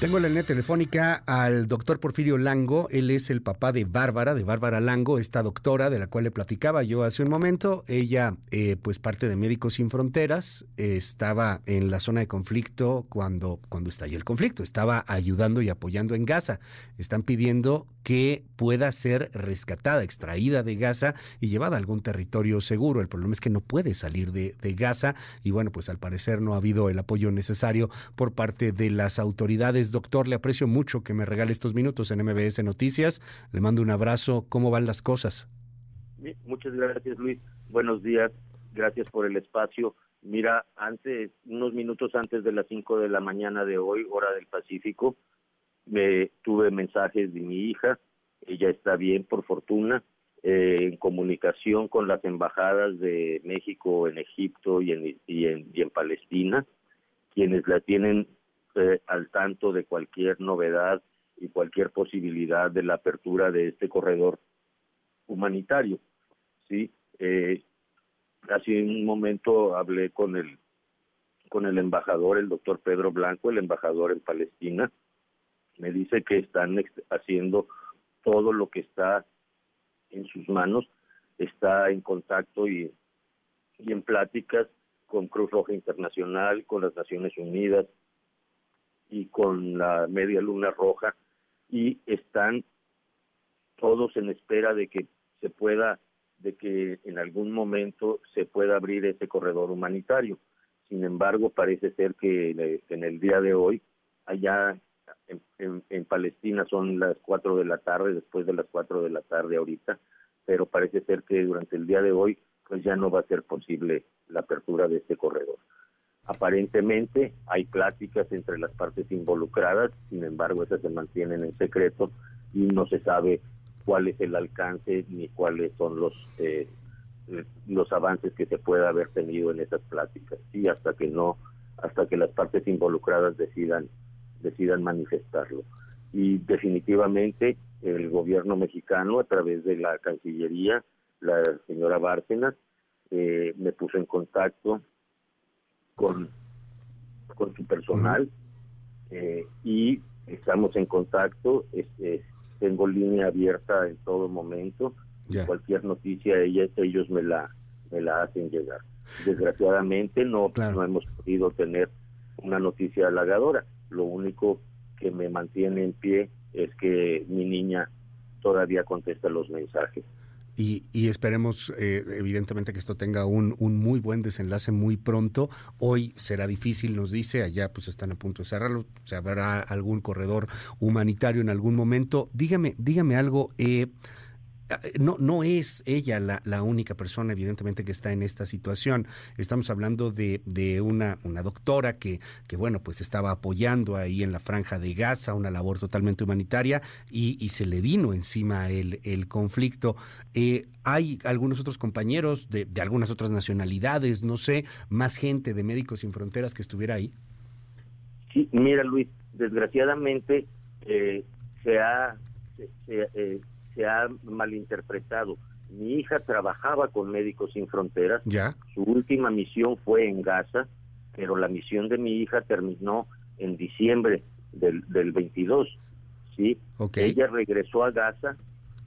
Tengo en la línea telefónica al doctor Porfirio Lango. Él es el papá de Bárbara, de Bárbara Lango, esta doctora de la cual le platicaba yo hace un momento. Ella, eh, pues parte de Médicos Sin Fronteras, estaba en la zona de conflicto cuando, cuando estalló el conflicto. Estaba ayudando y apoyando en Gaza. Están pidiendo que pueda ser rescatada, extraída de Gaza y llevada a algún territorio seguro. El problema es que no puede salir de, de Gaza y bueno, pues al parecer no ha habido el apoyo necesario por parte de las autoridades doctor. Le aprecio mucho que me regale estos minutos en MBS Noticias. Le mando un abrazo. ¿Cómo van las cosas? Muchas gracias, Luis. Buenos días. Gracias por el espacio. Mira, antes, unos minutos antes de las 5 de la mañana de hoy, hora del Pacífico, me tuve mensajes de mi hija. Ella está bien, por fortuna, eh, en comunicación con las embajadas de México en Egipto y en, y en, y en Palestina, quienes la tienen al tanto de cualquier novedad y cualquier posibilidad de la apertura de este corredor humanitario. Sí, eh, hace un momento hablé con el con el embajador, el doctor Pedro Blanco, el embajador en Palestina. Me dice que están haciendo todo lo que está en sus manos, está en contacto y, y en pláticas con Cruz Roja Internacional, con las Naciones Unidas, y con la media luna roja y están todos en espera de que se pueda de que en algún momento se pueda abrir ese corredor humanitario. Sin embargo, parece ser que en el día de hoy, allá en, en, Palestina son las cuatro de la tarde, después de las cuatro de la tarde ahorita, pero parece ser que durante el día de hoy, pues ya no va a ser posible la apertura de este corredor. Aparentemente hay pláticas entre las partes involucradas, sin embargo esas se mantienen en secreto y no se sabe cuál es el alcance ni cuáles son los eh, los avances que se pueda haber tenido en esas pláticas. Sí, hasta que no, hasta que las partes involucradas decidan decidan manifestarlo. Y definitivamente el gobierno mexicano a través de la Cancillería, la señora Bárcenas, eh, me puso en contacto con, con su personal eh, y estamos en contacto. tengo línea abierta en todo momento. Cualquier noticia ellas, ellos me la, me la hacen llegar. Desgraciadamente no, no hemos podido tener una noticia halagadora. Lo único que me mantiene en pie es que mi niña todavía contesta los mensajes. Y, esperemos, eh, evidentemente, que esto tenga un, un, muy buen desenlace muy pronto. Hoy será difícil, nos dice, allá pues están a punto de cerrarlo, se habrá algún corredor humanitario en algún momento. Dígame, dígame algo. Eh, no, no es ella la, única persona, evidentemente, que está en esta situación. Estamos hablando de, de una, una doctora que, que, bueno, pues estaba apoyando ahí en la franja de Gaza, una labor totalmente humanitaria, y, y se le vino encima el, el conflicto. Eh, hay algunos otros compañeros de, algunas otras nacionalidades, no sé, más gente de Médicos Sin Fronteras que estuviera ahí. Sí, mira, Luis, desgraciadamente eh, se ha. Ha malinterpretado. Mi hija trabajaba con Médicos Sin Fronteras. ¿Ya? Su última misión fue en Gaza, pero la misión de mi hija terminó en diciembre del, del 22. ¿sí? Ella regresó a Gaza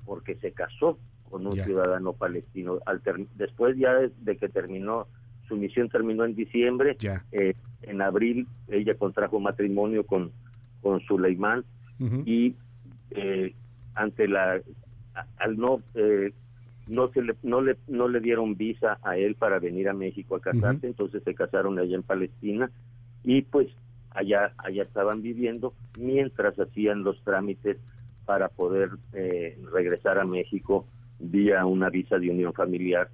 porque se casó con un ciudadano palestino. Al después ya de, que terminó, su misión terminó en diciembre, eh, en abril ella contrajo matrimonio con, con Suleimán y eh, ante la al no eh, no se le no le no le dieron visa a él para venir a México a casarse entonces se casaron allá en Palestina y pues allá allá estaban viviendo mientras hacían los trámites para poder eh, regresar a México vía una visa de unión familiar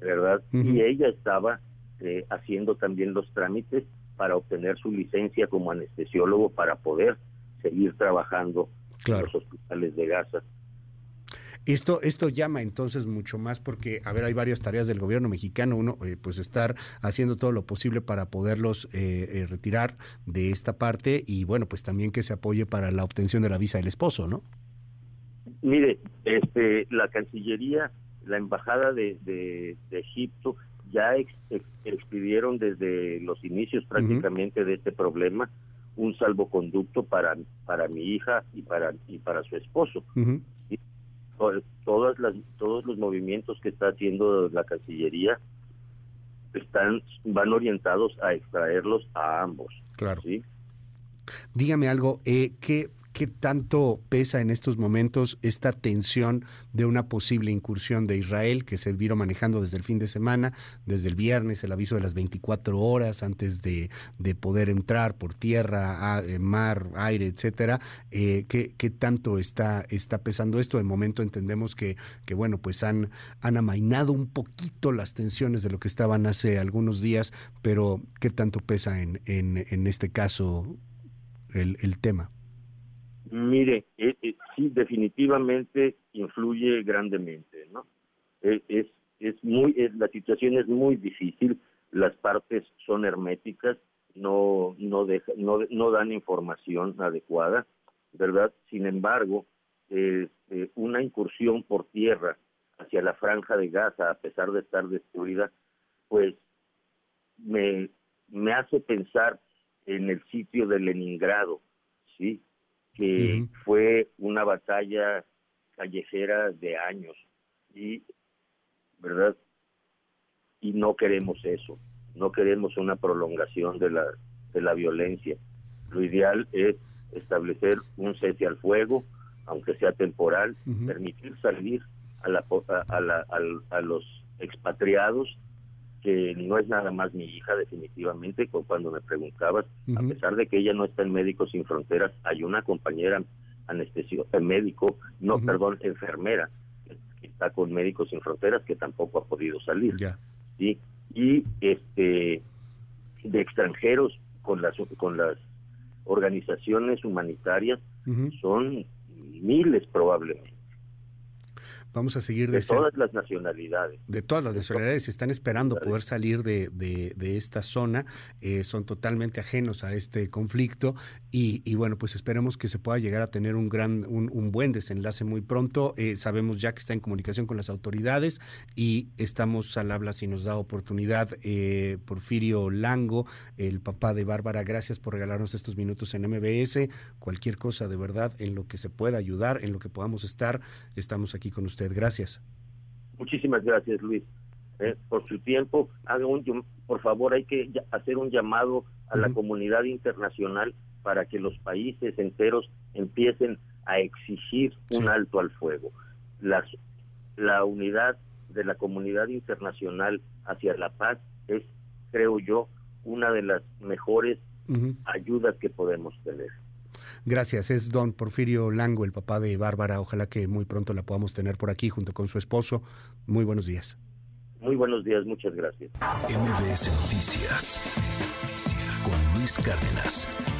verdad y ella estaba eh, haciendo también los trámites para obtener su licencia como anestesiólogo para poder seguir trabajando en los hospitales de Gaza esto, esto llama entonces mucho más porque, a ver, hay varias tareas del gobierno mexicano. Uno, eh, pues estar haciendo todo lo posible para poderlos eh, eh, retirar de esta parte y, bueno, pues también que se apoye para la obtención de la visa del esposo, ¿no? Mire, este, la Cancillería, la Embajada de, de, Egipto ya expidieron desde los inicios prácticamente de este problema un salvoconducto para para mi hija y para y para su esposo. todas las todos los movimientos que está haciendo la Cancillería están van orientados a extraerlos a ambos. Claro. Dígame algo, eh, ¿qué, ¿qué tanto pesa en estos momentos esta tensión de una posible incursión de Israel que se vino manejando desde el fin de semana, desde el viernes, el aviso de las 24 horas antes de, poder entrar por tierra, eh, mar, aire, etcétera? Eh, ¿qué, ¿qué, tanto está, está pesando esto? De momento entendemos que, bueno, pues han, han amainado un poquito las tensiones de lo que estaban hace algunos días, pero ¿qué tanto pesa en, en este caso? el, tema? Mire, eh, eh, sí, definitivamente influye grandemente, ¿no? Eh, es, es muy, la situación es muy difícil, las partes son herméticas, no, no, no, no dan información adecuada, ¿verdad? Sin embargo, una incursión por tierra hacia la franja de Gaza, a pesar de estar destruida, pues me, me hace pensar en el sitio de Leningrado, ¿sí? Que fue una batalla callejera de años y, ¿verdad? Y no queremos eso, no queremos una prolongación de la, de la violencia. Lo ideal es establecer un cese al fuego, aunque sea temporal, permitir salir a, la, a, la, a los expatriados que no es nada más mi hija definitivamente, cuando me preguntabas, a pesar de que ella no está en Médicos Sin Fronteras, hay una compañera anestesio eh, médico, no, perdón, enfermera, que está con Médicos Sin Fronteras que tampoco ha podido salir. ¿sí? Y este de extranjeros con las con las organizaciones humanitarias son miles probablemente. Vamos a seguir de, de todas las nacionalidades. De todas las nacionalidades. Están esperando poder salir de, de, esta zona. Eh, son totalmente ajenos a este conflicto. Y, y, bueno, pues esperemos que se pueda llegar a tener un gran, un, un buen desenlace muy pronto. Eh, sabemos ya que está en comunicación con las autoridades y estamos al habla si nos da oportunidad. Eh, Porfirio Lango, el papá de Bárbara, gracias por regalarnos estos minutos en MBS. Cualquier cosa de verdad en lo que se pueda ayudar, en lo que podamos estar, estamos aquí con usted. Gracias. Muchísimas gracias, Luis. Eh, por su tiempo, haga un, por favor, hay que hacer un llamado a la comunidad internacional para que los países enteros empiecen a exigir un alto al fuego. Las, la unidad de la comunidad internacional hacia la paz es, creo yo, una de las mejores ayudas que podemos tener. Gracias, es don Porfirio Lango, el papá de Bárbara. Ojalá que muy pronto la podamos tener por aquí junto con su esposo. Muy buenos días. Muy buenos días, muchas gracias. MBS Noticias con Luis Cárdenas.